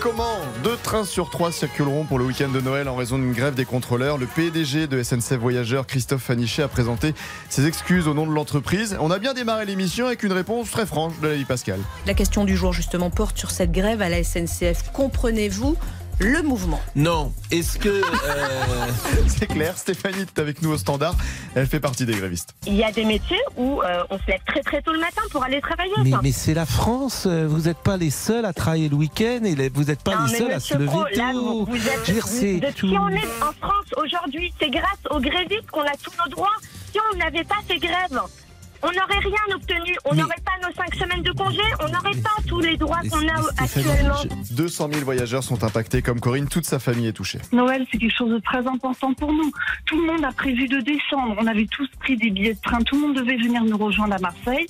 comment Deux trains sur trois circuleront pour le week-end de Noël en raison d'une grève des contrôleurs. Le PDG de SNCF Voyageurs, Christophe Fanichet, a présenté ses excuses au nom de l'entreprise. On a bien démarré l'émission avec une réponse très franche de Lali Pascal. La question du jour justement porte sur cette grève à la SNCF. Comprenez-vous le mouvement. Non. Est-ce que. Euh, c'est clair, Stéphanie est avec nous au standard. Elle fait partie des grévistes. Il y a des métiers où euh, on se lève très très tôt le matin pour aller travailler. Mais, c'est la France. Euh, vous n'êtes pas les seuls à travailler le week-end et vous n'êtes pas les seuls à se lever tôt. Là, vous, vous êtes, vous, de tout. qui on est en France aujourd'hui, c'est grâce aux grévistes qu'on a tous nos droits. Si on n'avait pas ces grèves, on n'aurait rien obtenu. On mais... 5 semaines de congé, on n'aurait pas tous les droits qu'on a actuellement. 200 000 voyageurs sont impactés, comme Corinne, toute sa famille est touchée. Noël, c'est quelque chose de très important pour nous. Tout le monde a prévu de descendre. On avait tous pris des billets de train, tout le monde devait venir nous rejoindre à Marseille.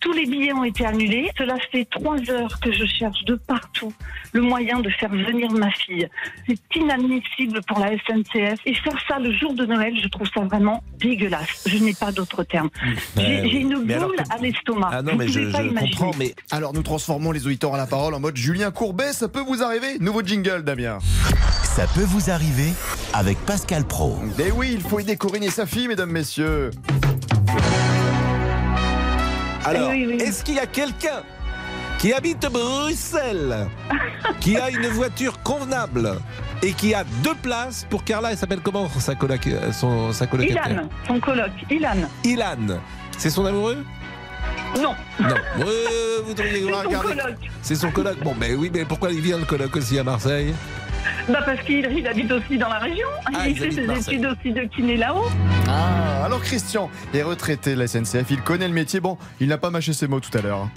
Tous les billets ont été annulés. Cela fait trois heures que je cherche de partout le moyen de faire venir ma fille. C'est inadmissible pour la SNCF. Et faire ça le jour de Noël, je trouve ça vraiment dégueulasse. Je n'ai pas d'autre terme. J'ai Ouais, j'ai une mais boule que- à l'estomac. Ah non, Vous mais je, pouvez pas je imaginer. comprends, mais Alors nous transformons les auditeurs à la parole en mode Julien Courbet. Ça peut vous arriver Nouveau jingle, Damien. Ça peut vous arriver avec Pascal Pro. Mais oui, il faut aider Corinne et sa fille, mesdames, messieurs. Alors, oui, oui. est-ce qu'il y a quelqu'un qui habite Bruxelles, qui a une voiture convenable et qui a deux places pour Carla? Elle s'appelle comment sa, coloc, son, sa Ilan, son coloc, Ilan. Ilan. C'est son amoureux? Non, Non. Euh, vous c'est son coloc. C'est son coloc. Bon, ben oui, mais pourquoi il vient le coloc aussi à Marseille? Bah parce qu'il il habite aussi dans la région. Ah, il fait ses Marseille. études aussi de kiné là-haut. Ah, alors Christian est retraité de la SNCF. Il connaît le métier. Bon, il n'a pas mâché ses mots tout à l'heure.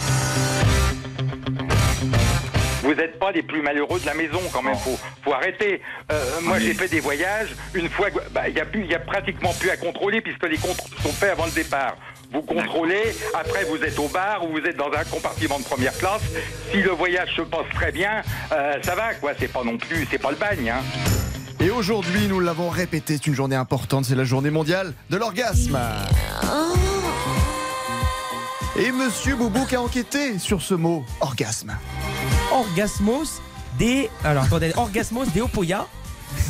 Vous n'êtes pas les plus malheureux de la maison quand même, faut, faut arrêter. Euh, moi j'ai fait des voyages, une fois, que- bah, il y a plus, il y a pratiquement plus à contrôler puisque les contrôles sont faits avant le départ. Vous contrôlez, après vous êtes au bar ou vous êtes dans un compartiment de première classe. Si le voyage se passe très bien, euh, ça va quoi. C'est pas non plus, c'est pas le bagne. Hein. Et aujourd'hui, nous l'avons répété, c'est une journée importante, c'est la journée mondiale de l'orgasme. Et Monsieur Boubouk a enquêté sur ce mot, orgasme. Orgasmos des. Alors attendez, Orgasmos des Opoya,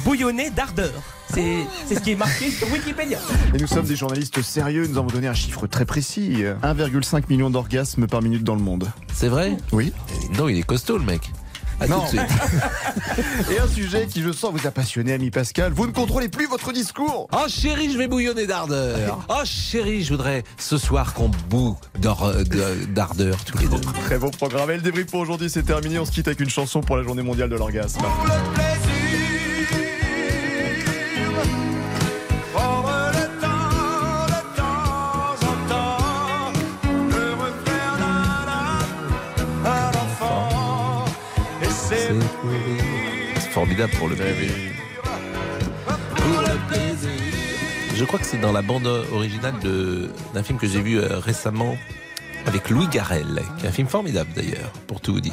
bouillonné d'ardeur. C'est c'est ce qui est marqué sur Wikipédia. Et nous sommes des journalistes sérieux, nous avons donné un chiffre très précis. 1,5 million d'orgasmes par minute dans le monde. C'est vrai Oui. Non, il est costaud le mec. À Non. tout de suite. Et un sujet qui, je sens, vous a passionné, ami Pascal. Vous ne contrôlez plus votre discours. Oh chérie, je vais bouillonner d'ardeur. Oh chérie, je voudrais ce soir qu'on boue d'ardeur tous les deux. Très beau programme. Et le débrief pour aujourd'hui, c'est terminé. On se quitte avec une chanson pour la journée mondiale de l'orgasme. C'est formidable pour le plaisir. Pour le plaisir. Je crois que c'est dans la bande originale d'un film que j'ai vu euh, récemment avec Louis Garrel, qui est un film formidable d'ailleurs, pour tout vous dire.